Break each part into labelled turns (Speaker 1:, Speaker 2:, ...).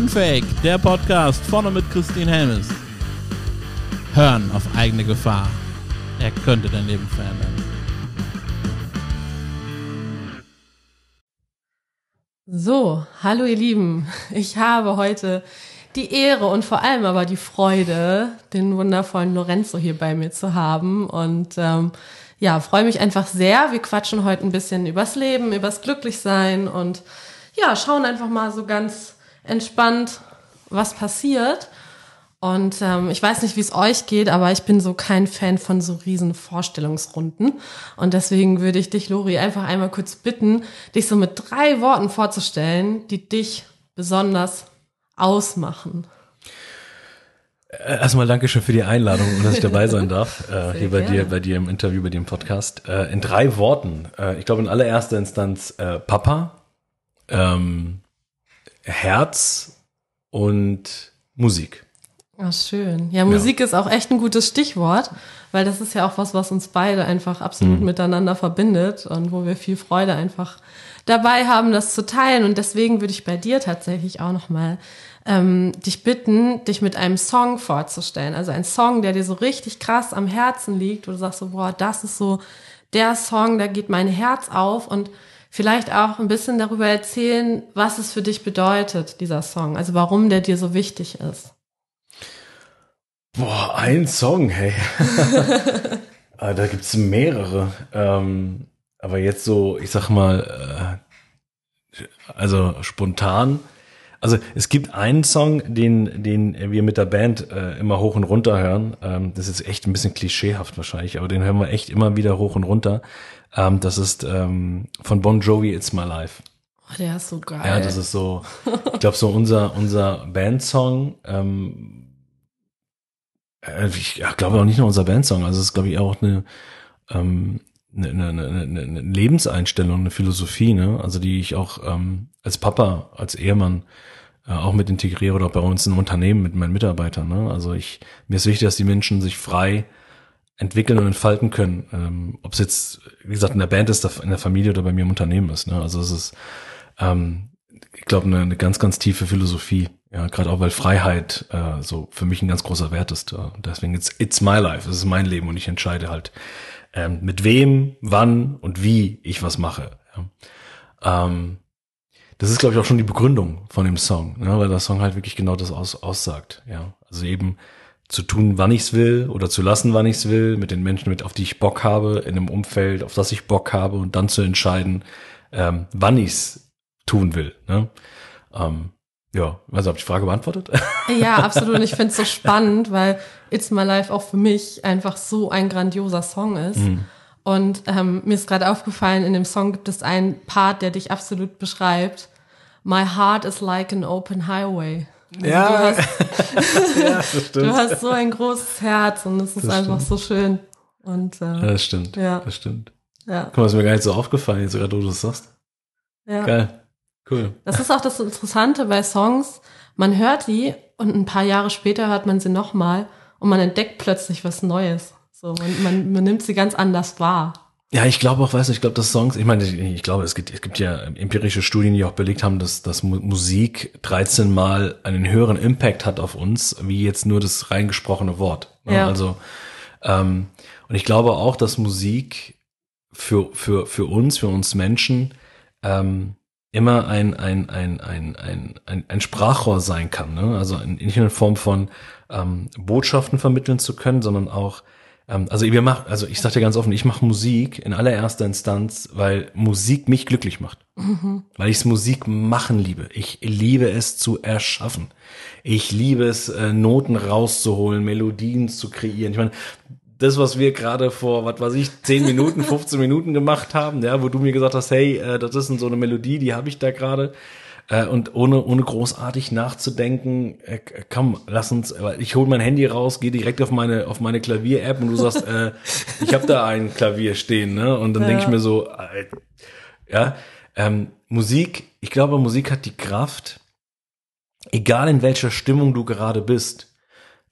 Speaker 1: Unfake, der Podcast vorne mit Christine Helmes. Hören auf eigene Gefahr. Er könnte dein Leben verändern.
Speaker 2: So, hallo ihr Lieben. Ich habe heute die Ehre und vor allem aber die Freude, den wundervollen Lorenzo hier bei mir zu haben. Und ähm, ja, freue mich einfach sehr. Wir quatschen heute ein bisschen übers Leben, übers Glücklichsein und ja, schauen einfach mal so ganz entspannt, was passiert. Und ähm, ich weiß nicht, wie es euch geht, aber ich bin so kein Fan von so riesen Vorstellungsrunden. Und deswegen würde ich dich, Lori, einfach einmal kurz bitten, dich so mit drei Worten vorzustellen, die dich besonders ausmachen.
Speaker 3: Äh, erstmal Dankeschön für die Einladung und dass ich dabei sein darf, äh, hier bei dir, bei dir im Interview, bei dir im Podcast. Äh, in drei Worten. Äh, ich glaube in allererster Instanz äh, Papa, ähm, Herz und Musik.
Speaker 2: Ach, schön. Ja, Musik ja. ist auch echt ein gutes Stichwort, weil das ist ja auch was, was uns beide einfach absolut mhm. miteinander verbindet und wo wir viel Freude einfach dabei haben, das zu teilen. Und deswegen würde ich bei dir tatsächlich auch nochmal ähm, dich bitten, dich mit einem Song vorzustellen. Also ein Song, der dir so richtig krass am Herzen liegt, wo du sagst so, boah, das ist so der Song, da geht mein Herz auf und vielleicht auch ein bisschen darüber erzählen, was es für dich bedeutet, dieser Song. Also warum der dir so wichtig ist.
Speaker 3: Boah, ein Song, hey. Ah, da gibt's mehrere. Ähm, aber jetzt so, ich sag mal, äh, also spontan. Also es gibt einen Song, den, den wir mit der Band äh, immer hoch und runter hören. Ähm, das ist echt ein bisschen klischeehaft wahrscheinlich, aber den hören wir echt immer wieder hoch und runter. Ähm, das ist ähm, von Bon Jovi It's My Life.
Speaker 2: Oh, der ist so geil.
Speaker 3: Ja, das ist so, ich glaube so unser unser Bandsong. Ähm, äh, ich glaube auch nicht nur unser Bandsong, also es ist, glaube ich, auch eine, ähm, eine, eine, eine, eine Lebenseinstellung, eine Philosophie, ne? Also die ich auch ähm, als Papa, als Ehemann äh, auch mit integriere oder auch bei uns im Unternehmen mit meinen Mitarbeitern. Ne? Also ich mir ist wichtig, dass die Menschen sich frei entwickeln und entfalten können. Ähm, Ob es jetzt, wie gesagt, in der Band ist, in der Familie oder bei mir im Unternehmen ist. Ne? Also es ist, ähm, ich glaube, eine, eine ganz, ganz tiefe Philosophie. Ja, gerade auch weil Freiheit äh, so für mich ein ganz großer Wert ist. Äh, deswegen it's, it's my life, es ist mein Leben und ich entscheide halt, ähm, mit wem, wann und wie ich was mache. Ja. Ähm, das ist, glaube ich, auch schon die Begründung von dem Song, ne, weil der Song halt wirklich genau das aus, aussagt. Ja, also eben zu tun, wann ich's will oder zu lassen, wann ich's will, mit den Menschen, mit auf die ich Bock habe, in einem Umfeld, auf das ich Bock habe und dann zu entscheiden, ähm, wann ich's tun will. Ne? Ähm, ja, also habe ich die Frage beantwortet?
Speaker 2: Ja, absolut. Und ich finde es so spannend, weil It's My Life auch für mich einfach so ein grandioser Song ist. Mhm. Und ähm, mir ist gerade aufgefallen, in dem Song gibt es einen Part, der dich absolut beschreibt. My heart is like an open highway.
Speaker 3: Ja. Du hast,
Speaker 2: ja, das stimmt. du hast so ein großes Herz und es ist das einfach stimmt. so schön. Und, äh, ja,
Speaker 3: das stimmt. Ja. Das stimmt. Ja. Guck mal, ist mir gar nicht so aufgefallen, jetzt gerade du das sagst. Ja. Geil. Cool.
Speaker 2: Das ist auch das Interessante bei Songs. Man hört die und ein paar Jahre später hört man sie nochmal und man entdeckt plötzlich was Neues. So, man, man, man nimmt sie ganz anders wahr.
Speaker 3: Ja, ich glaube auch, weißt du, ich glaube, dass Songs, ich meine, ich, ich glaube, es gibt, es gibt ja empirische Studien, die auch belegt haben, dass, dass Musik 13 Mal einen höheren Impact hat auf uns, wie jetzt nur das reingesprochene Wort. Ne? Ja. Also, ähm, und ich glaube auch, dass Musik für, für, für uns, für uns Menschen, ähm, immer ein, ein, ein, ein, ein, ein, ein Sprachrohr sein kann. Ne? Also nicht nur in Form von ähm, Botschaften vermitteln zu können, sondern auch, also wir machen, also ich sage dir ganz offen, ich mache Musik in allererster Instanz, weil Musik mich glücklich macht. Mhm. Weil ich Musik machen liebe. Ich liebe es zu erschaffen. Ich liebe es, äh, Noten rauszuholen, Melodien zu kreieren. Ich meine, das, was wir gerade vor, was weiß ich, 10 Minuten, 15 Minuten gemacht haben, ja, wo du mir gesagt hast, hey, äh, das ist so eine Melodie, die habe ich da gerade. Äh, und ohne, ohne großartig nachzudenken, äh, komm, lass uns, ich hole mein Handy raus, gehe direkt auf meine, auf meine Klavier-App und du sagst, äh, ich habe da ein Klavier stehen, ne? Und dann ja. denke ich mir so, äh, ja, ähm, Musik, ich glaube, Musik hat die Kraft, egal in welcher Stimmung du gerade bist,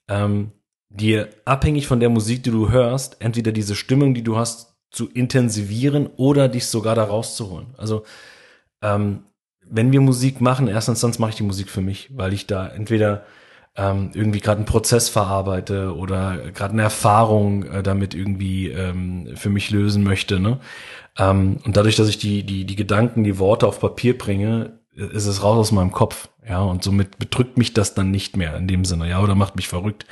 Speaker 3: ähm, dir abhängig von der Musik, die du hörst, entweder diese Stimmung, die du hast, zu intensivieren oder dich sogar da rauszuholen. Also ähm, wenn wir Musik machen, erst Instanz mache ich die Musik für mich, weil ich da entweder ähm, irgendwie gerade einen Prozess verarbeite oder gerade eine Erfahrung äh, damit irgendwie ähm, für mich lösen möchte. Ne? Ähm, und dadurch, dass ich die, die, die Gedanken, die Worte auf Papier bringe, ist es raus aus meinem Kopf. Ja, und somit bedrückt mich das dann nicht mehr in dem Sinne, ja, oder macht mich verrückt.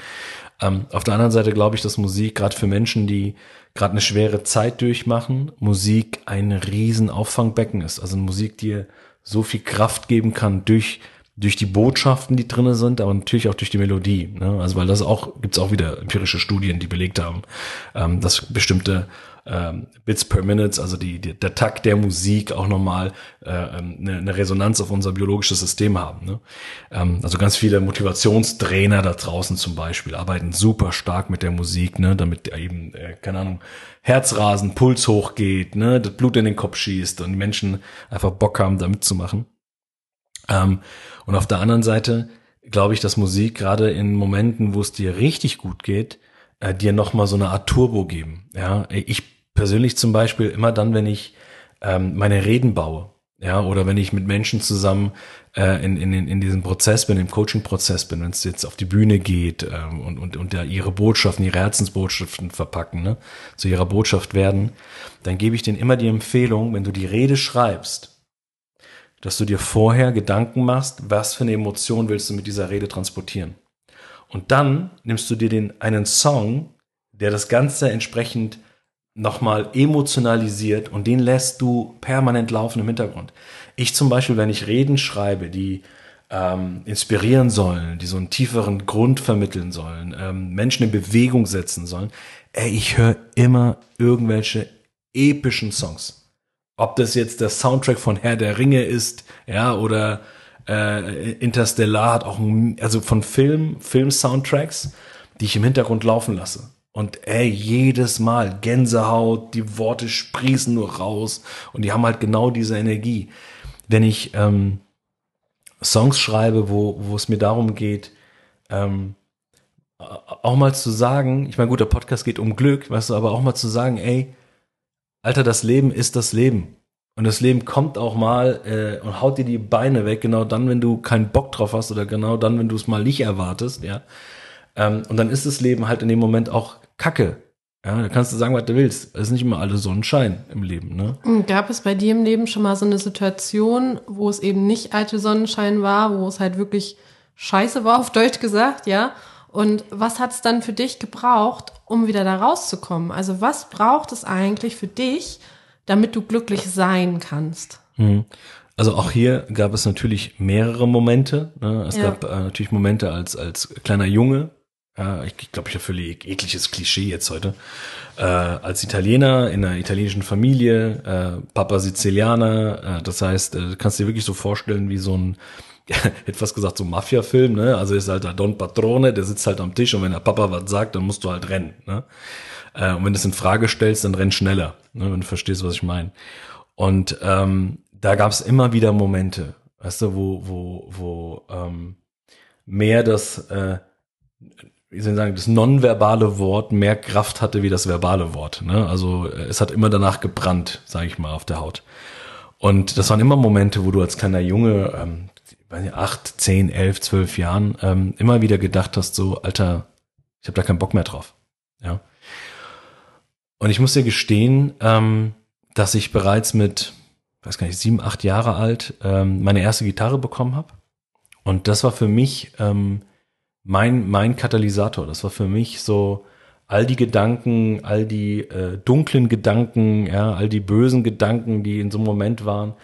Speaker 3: Ähm, auf der anderen Seite glaube ich, dass Musik gerade für Menschen, die gerade eine schwere Zeit durchmachen, Musik ein riesen Auffangbecken ist. Also Musik dir so viel Kraft geben kann durch durch die Botschaften, die drinnen sind, aber natürlich auch durch die Melodie. Ne? Also weil das auch gibt's auch wieder empirische Studien, die belegt haben, ähm, dass bestimmte ähm, Bits per Minute, also die, die, der Takt der Musik auch nochmal äh, ähm, eine, eine Resonanz auf unser biologisches System haben. Ne? Ähm, also ganz viele Motivationstrainer da draußen zum Beispiel arbeiten super stark mit der Musik, ne? damit eben, äh, keine Ahnung, Herzrasen, Puls hochgeht, ne? das Blut in den Kopf schießt und die Menschen einfach Bock haben, da mitzumachen. Ähm, und auf der anderen Seite glaube ich, dass Musik gerade in Momenten, wo es dir richtig gut geht, äh, dir nochmal so eine Art Turbo geben. Ja, ich persönlich zum Beispiel immer dann, wenn ich ähm, meine Reden baue, ja, oder wenn ich mit Menschen zusammen äh, in, in, in diesem Prozess bin, im Coaching-Prozess bin, wenn es jetzt auf die Bühne geht ähm, und, und, und da ihre Botschaften, ihre Herzensbotschaften verpacken, ne, zu ihrer Botschaft werden, dann gebe ich denen immer die Empfehlung, wenn du die Rede schreibst, dass du dir vorher Gedanken machst, was für eine Emotion willst du mit dieser Rede transportieren. Und dann nimmst du dir den, einen Song, der das Ganze entsprechend nochmal emotionalisiert und den lässt du permanent laufen im Hintergrund. Ich zum Beispiel, wenn ich Reden schreibe, die ähm, inspirieren sollen, die so einen tieferen Grund vermitteln sollen, ähm, Menschen in Bewegung setzen sollen, ey, ich höre immer irgendwelche epischen Songs. Ob das jetzt der Soundtrack von Herr der Ringe ist, ja, oder äh, Interstellar hat auch, ein, also von Film, Film-Soundtracks, die ich im Hintergrund laufen lasse. Und ey, jedes Mal Gänsehaut, die Worte sprießen nur raus und die haben halt genau diese Energie. Wenn ich ähm, Songs schreibe, wo, wo es mir darum geht, ähm, auch mal zu sagen, ich meine, gut, der Podcast geht um Glück, weißt du, aber auch mal zu sagen, ey, Alter, das Leben ist das Leben. Und das Leben kommt auch mal äh, und haut dir die Beine weg, genau dann, wenn du keinen Bock drauf hast oder genau dann, wenn du es mal nicht erwartest, ja. Ähm, und dann ist das Leben halt in dem Moment auch Kacke. Ja, da kannst du sagen, was du willst. Es ist nicht immer alles Sonnenschein im Leben, ne?
Speaker 2: Gab es bei dir im Leben schon mal so eine Situation, wo es eben nicht alte Sonnenschein war, wo es halt wirklich scheiße war, auf Deutsch gesagt, ja? Und was hat es dann für dich gebraucht, um wieder da rauszukommen? Also was braucht es eigentlich für dich, damit du glücklich sein kannst?
Speaker 3: Hm. Also auch hier gab es natürlich mehrere Momente. Ne? Es ja. gab äh, natürlich Momente als als kleiner Junge. Ja, ich glaube, ich habe völlig ekliges Klischee jetzt heute. Äh, als Italiener in einer italienischen Familie, äh, Papa Sizilianer. Äh, das heißt, äh, kannst du dir wirklich so vorstellen wie so ein etwas gesagt, so Mafia-Film, ne? Also ist halt der Don Patrone, der sitzt halt am Tisch und wenn der Papa was sagt, dann musst du halt rennen, ne? Äh, und wenn du es in Frage stellst, dann renn schneller, ne? wenn du verstehst, was ich meine. Und ähm, da gab es immer wieder Momente, weißt du, wo, wo, wo ähm, mehr das, äh, wie soll ich sagen, das nonverbale Wort mehr Kraft hatte wie das verbale Wort. Ne? Also äh, es hat immer danach gebrannt, sage ich mal, auf der Haut. Und das waren immer Momente, wo du als kleiner Junge, ähm, weiß nicht, acht, zehn, elf, zwölf Jahren ähm, immer wieder gedacht hast, so, Alter, ich habe da keinen Bock mehr drauf. Ja. Und ich muss dir gestehen, ähm, dass ich bereits mit, weiß gar nicht, sieben, acht Jahre alt ähm, meine erste Gitarre bekommen habe. Und das war für mich ähm, mein, mein Katalysator. Das war für mich so all die Gedanken, all die äh, dunklen Gedanken, ja, all die bösen Gedanken, die in so einem Moment waren,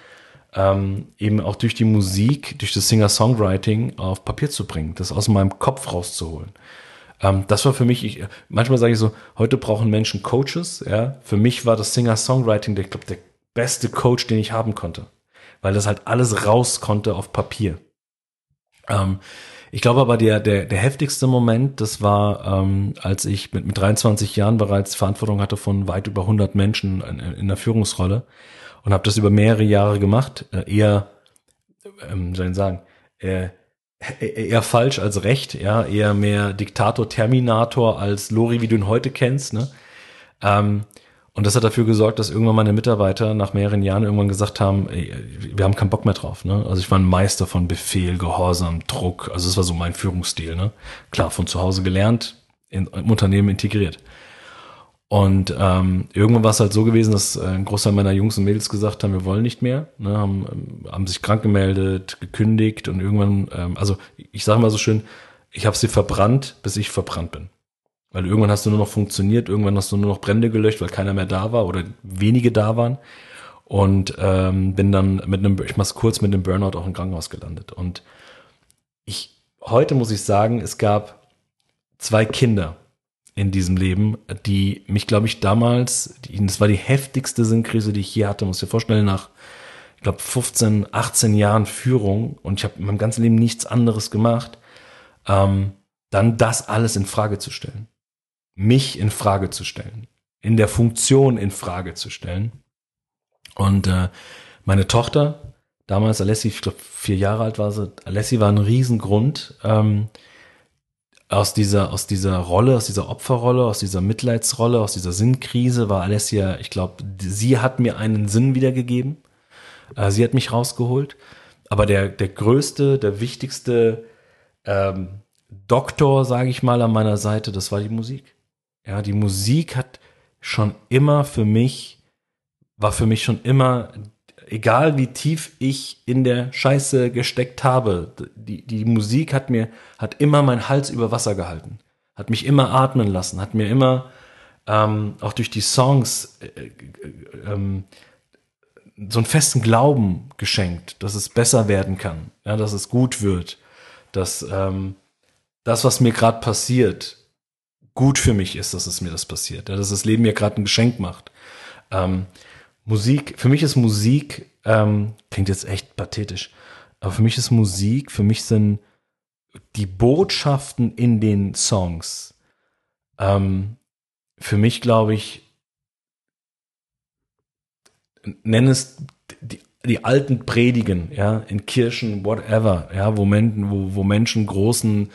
Speaker 3: ähm, eben auch durch die Musik, durch das Singer-Songwriting auf Papier zu bringen, das aus meinem Kopf rauszuholen. Ähm, das war für mich, ich, manchmal sage ich so, heute brauchen Menschen Coaches. Ja, für mich war das Singer-Songwriting, der, ich glaube, der beste Coach, den ich haben konnte, weil das halt alles raus konnte auf Papier. Ähm, ich glaube aber, der, der, der heftigste Moment, das war, ähm, als ich mit, mit 23 Jahren bereits Verantwortung hatte von weit über 100 Menschen in, in der Führungsrolle und habe das über mehrere Jahre gemacht, äh, eher, ähm, soll ich sagen, äh, eher falsch als recht, ja, eher mehr Diktator, Terminator als Lori, wie du ihn heute kennst, ne? Ähm, Und das hat dafür gesorgt, dass irgendwann meine Mitarbeiter nach mehreren Jahren irgendwann gesagt haben, ey, wir haben keinen Bock mehr drauf. Ne? Also ich war ein Meister von Befehl, Gehorsam, Druck. Also das war so mein Führungsstil. Ne? Klar, von zu Hause gelernt, in, im Unternehmen integriert. Und ähm, irgendwann war es halt so gewesen, dass äh, ein Großteil meiner Jungs und Mädels gesagt haben, wir wollen nicht mehr, ne, haben, ähm, haben sich krank gemeldet, gekündigt und irgendwann, ähm, also ich sage mal so schön, ich habe sie verbrannt, bis ich verbrannt bin. Weil irgendwann hast du nur noch funktioniert, irgendwann hast du nur noch Brände gelöscht, weil keiner mehr da war oder wenige da waren. Und ähm, bin dann mit einem, ich mach's kurz, mit einem Burnout auch im Krankenhaus gelandet. Und ich, heute muss ich sagen, es gab zwei Kinder in diesem Leben, die mich, glaube ich, damals, die, das war die heftigste Sinnkrise, die ich je hatte, muss dir vorstellen, nach, ich glaube, 15, 18 Jahren Führung. Und ich habe in meinem ganzen Leben nichts anderes gemacht, ähm, dann das alles in Frage zu stellen. Mich in Frage zu stellen, in der Funktion in Frage zu stellen. Und äh, meine Tochter, damals Alessi, ich glaube vier Jahre alt war sie, Alessi war ein Riesengrund, ähm, aus dieser, aus dieser Rolle, aus dieser Opferrolle, aus dieser Mitleidsrolle, aus dieser Sinnkrise war Alessia, ich glaube, sie hat mir einen Sinn wiedergegeben. Äh, sie hat mich rausgeholt. Aber der, der größte, der wichtigste ähm, Doktor, sage ich mal, an meiner Seite, das war die Musik. Ja, die Musik hat schon immer für mich, war für mich schon immer, egal wie tief ich in der Scheiße gesteckt habe, die, die Musik hat mir, hat immer meinen Hals über Wasser gehalten, hat mich immer atmen lassen, hat mir immer, ähm, auch durch die Songs, äh, äh, ähm, so einen festen Glauben geschenkt, dass es besser werden kann, ja, dass es gut wird, dass ähm, das, was mir gerade passiert, gut für mich ist, dass es mir das passiert, ja, dass das Leben mir gerade ein Geschenk macht. Ähm, Musik, für mich ist Musik, ähm, klingt jetzt echt pathetisch, aber für mich ist Musik, für mich sind die Botschaften in den Songs, ähm, für mich glaube ich, nenn es die, die alten Predigen, ja, in Kirchen, whatever, ja, wo, Men wo, wo Menschen großen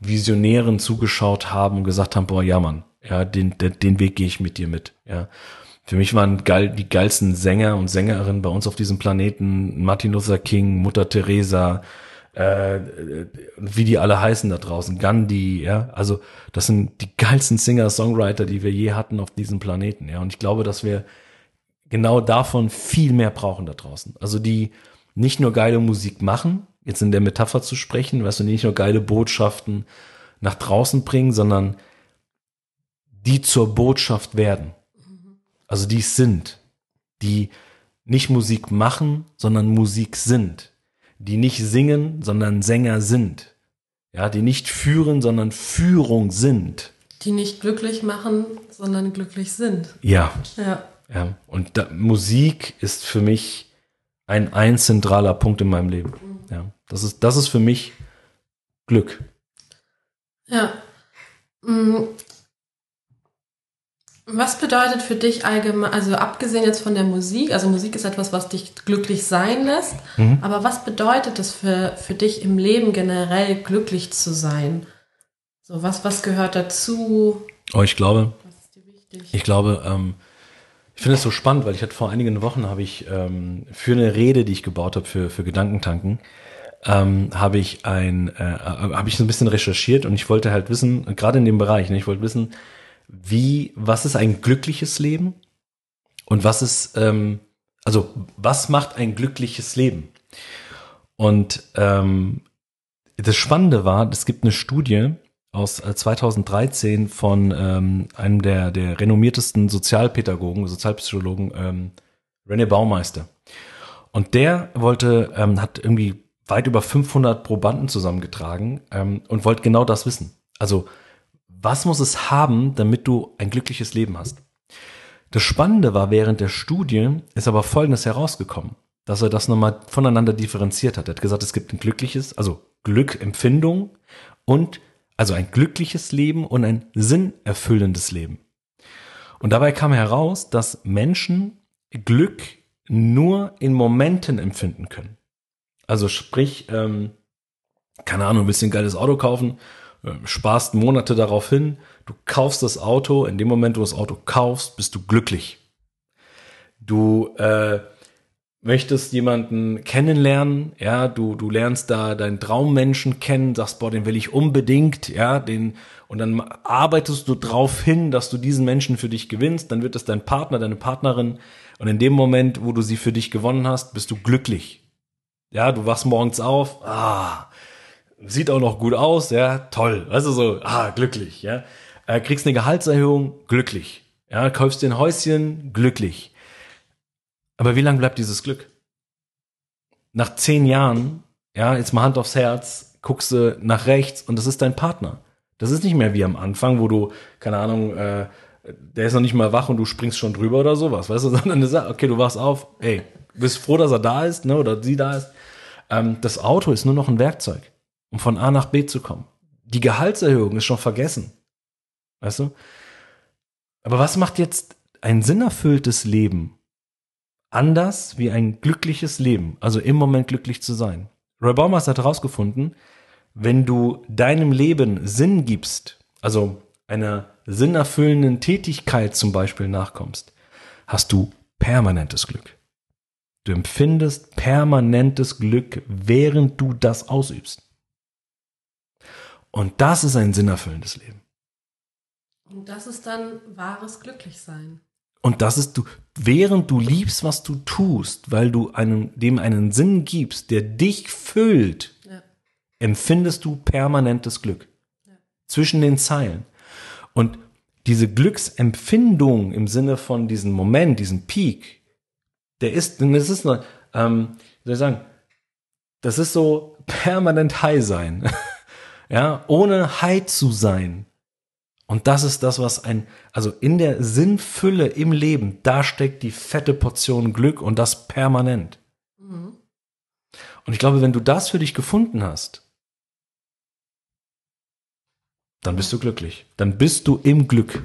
Speaker 3: Visionären zugeschaut haben und gesagt haben, boah, ja Mann, ja, den, den, den Weg gehe ich mit dir mit, ja. Für mich waren geil, die geilsten Sänger und Sängerinnen bei uns auf diesem Planeten Martin Luther King, Mutter Teresa, äh, wie die alle heißen da draußen, Gandhi, ja, also das sind die geilsten Singer-Songwriter, die wir je hatten auf diesem Planeten, ja, und ich glaube, dass wir genau davon viel mehr brauchen da draußen. Also die nicht nur geile Musik machen, jetzt in der Metapher zu sprechen, weißt du, nicht nur geile Botschaften nach draußen bringen, sondern die zur Botschaft werden. Also die es sind, die nicht Musik machen, sondern Musik sind, die nicht singen, sondern Sänger sind, ja, die nicht führen, sondern Führung sind.
Speaker 2: Die nicht glücklich machen, sondern glücklich sind.
Speaker 3: Ja.
Speaker 2: Ja.
Speaker 3: Ja. Und da, Musik ist für mich ein, ein zentraler Punkt in meinem Leben. Ja, das ist, das ist für mich Glück.
Speaker 2: Ja. Was bedeutet für dich allgemein, also abgesehen jetzt von der Musik, also Musik ist etwas, was dich glücklich sein lässt, mhm. aber was bedeutet es für, für dich im Leben generell glücklich zu sein? So, was, was gehört dazu?
Speaker 3: Oh, ich glaube, ich glaube, ähm, ich finde es so spannend, weil ich hatte vor einigen Wochen habe ich ähm, für eine Rede, die ich gebaut habe für, für Gedankentanken, ähm, habe ich ein, äh, habe ich so ein bisschen recherchiert und ich wollte halt wissen, gerade in dem Bereich, ne, ich wollte wissen, wie, was ist ein glückliches Leben und was ist, ähm, also was macht ein glückliches Leben? Und ähm, das Spannende war, es gibt eine Studie, aus 2013 äh, von ähm, einem der, der renommiertesten Sozialpädagogen, Sozialpsychologen, ähm, René Baumeister. Und der wollte, ähm, hat irgendwie weit über 500 Probanden zusammengetragen ähm, und wollte genau das wissen. Also, was muss es haben, damit du ein glückliches Leben hast? Das Spannende war, während der Studie ist aber Folgendes herausgekommen, dass er das nochmal voneinander differenziert hat. Er hat gesagt, es gibt ein glückliches, also Glück, Empfindung und also ein glückliches Leben und ein sinnerfüllendes Leben. Und dabei kam heraus, dass Menschen Glück nur in Momenten empfinden können. Also sprich, ähm, keine Ahnung, ein geiles Auto kaufen, äh, sparst Monate darauf hin, du kaufst das Auto, in dem Moment, wo du das Auto kaufst, bist du glücklich. Du äh, möchtest jemanden kennenlernen, ja, du, du lernst da deinen Traummenschen kennen, sagst, boah, den will ich unbedingt, ja, den, und dann arbeitest du drauf hin, dass du diesen Menschen für dich gewinnst, dann wird es dein Partner, deine Partnerin, und in dem Moment, wo du sie für dich gewonnen hast, bist du glücklich. Ja, du wachst morgens auf, ah, sieht auch noch gut aus, ja, toll, weißt du so, ah, glücklich, ja, äh, kriegst eine Gehaltserhöhung, glücklich, ja, kaufst dir ein Häuschen, glücklich, aber wie lange bleibt dieses Glück? Nach zehn Jahren, ja, jetzt mal Hand aufs Herz, guckst du nach rechts und das ist dein Partner. Das ist nicht mehr wie am Anfang, wo du, keine Ahnung, äh, der ist noch nicht mal wach und du springst schon drüber oder sowas, weißt du, sondern du sagst, okay, du wachst auf, ey, bist froh, dass er da ist, ne, oder sie da ist. Ähm, das Auto ist nur noch ein Werkzeug, um von A nach B zu kommen. Die Gehaltserhöhung ist schon vergessen. Weißt du? Aber was macht jetzt ein sinnerfülltes Leben anders wie ein glückliches Leben, also im Moment glücklich zu sein. Roy Baumeister hat herausgefunden, wenn du deinem Leben Sinn gibst, also einer sinnerfüllenden Tätigkeit zum Beispiel nachkommst, hast du permanentes Glück. Du empfindest permanentes Glück, während du das ausübst. Und das ist ein sinnerfüllendes Leben.
Speaker 2: Und das ist dann wahres Glücklichsein.
Speaker 3: Und das ist du, während du liebst, was du tust, weil du einem, dem einen Sinn gibst, der dich füllt, ja. empfindest du permanentes Glück. Ja. Zwischen den Zeilen. Und diese Glücksempfindung im Sinne von diesem Moment, diesem Peak, der ist, das ist nur, ähm, soll ich sagen, das ist so permanent high sein. ja, ohne high zu sein und das ist das, was ein, also in der Sinnfülle im Leben, da steckt die fette Portion Glück und das permanent. Mhm. Und ich glaube, wenn du das für dich gefunden hast, dann bist du glücklich. Dann bist du im Glück.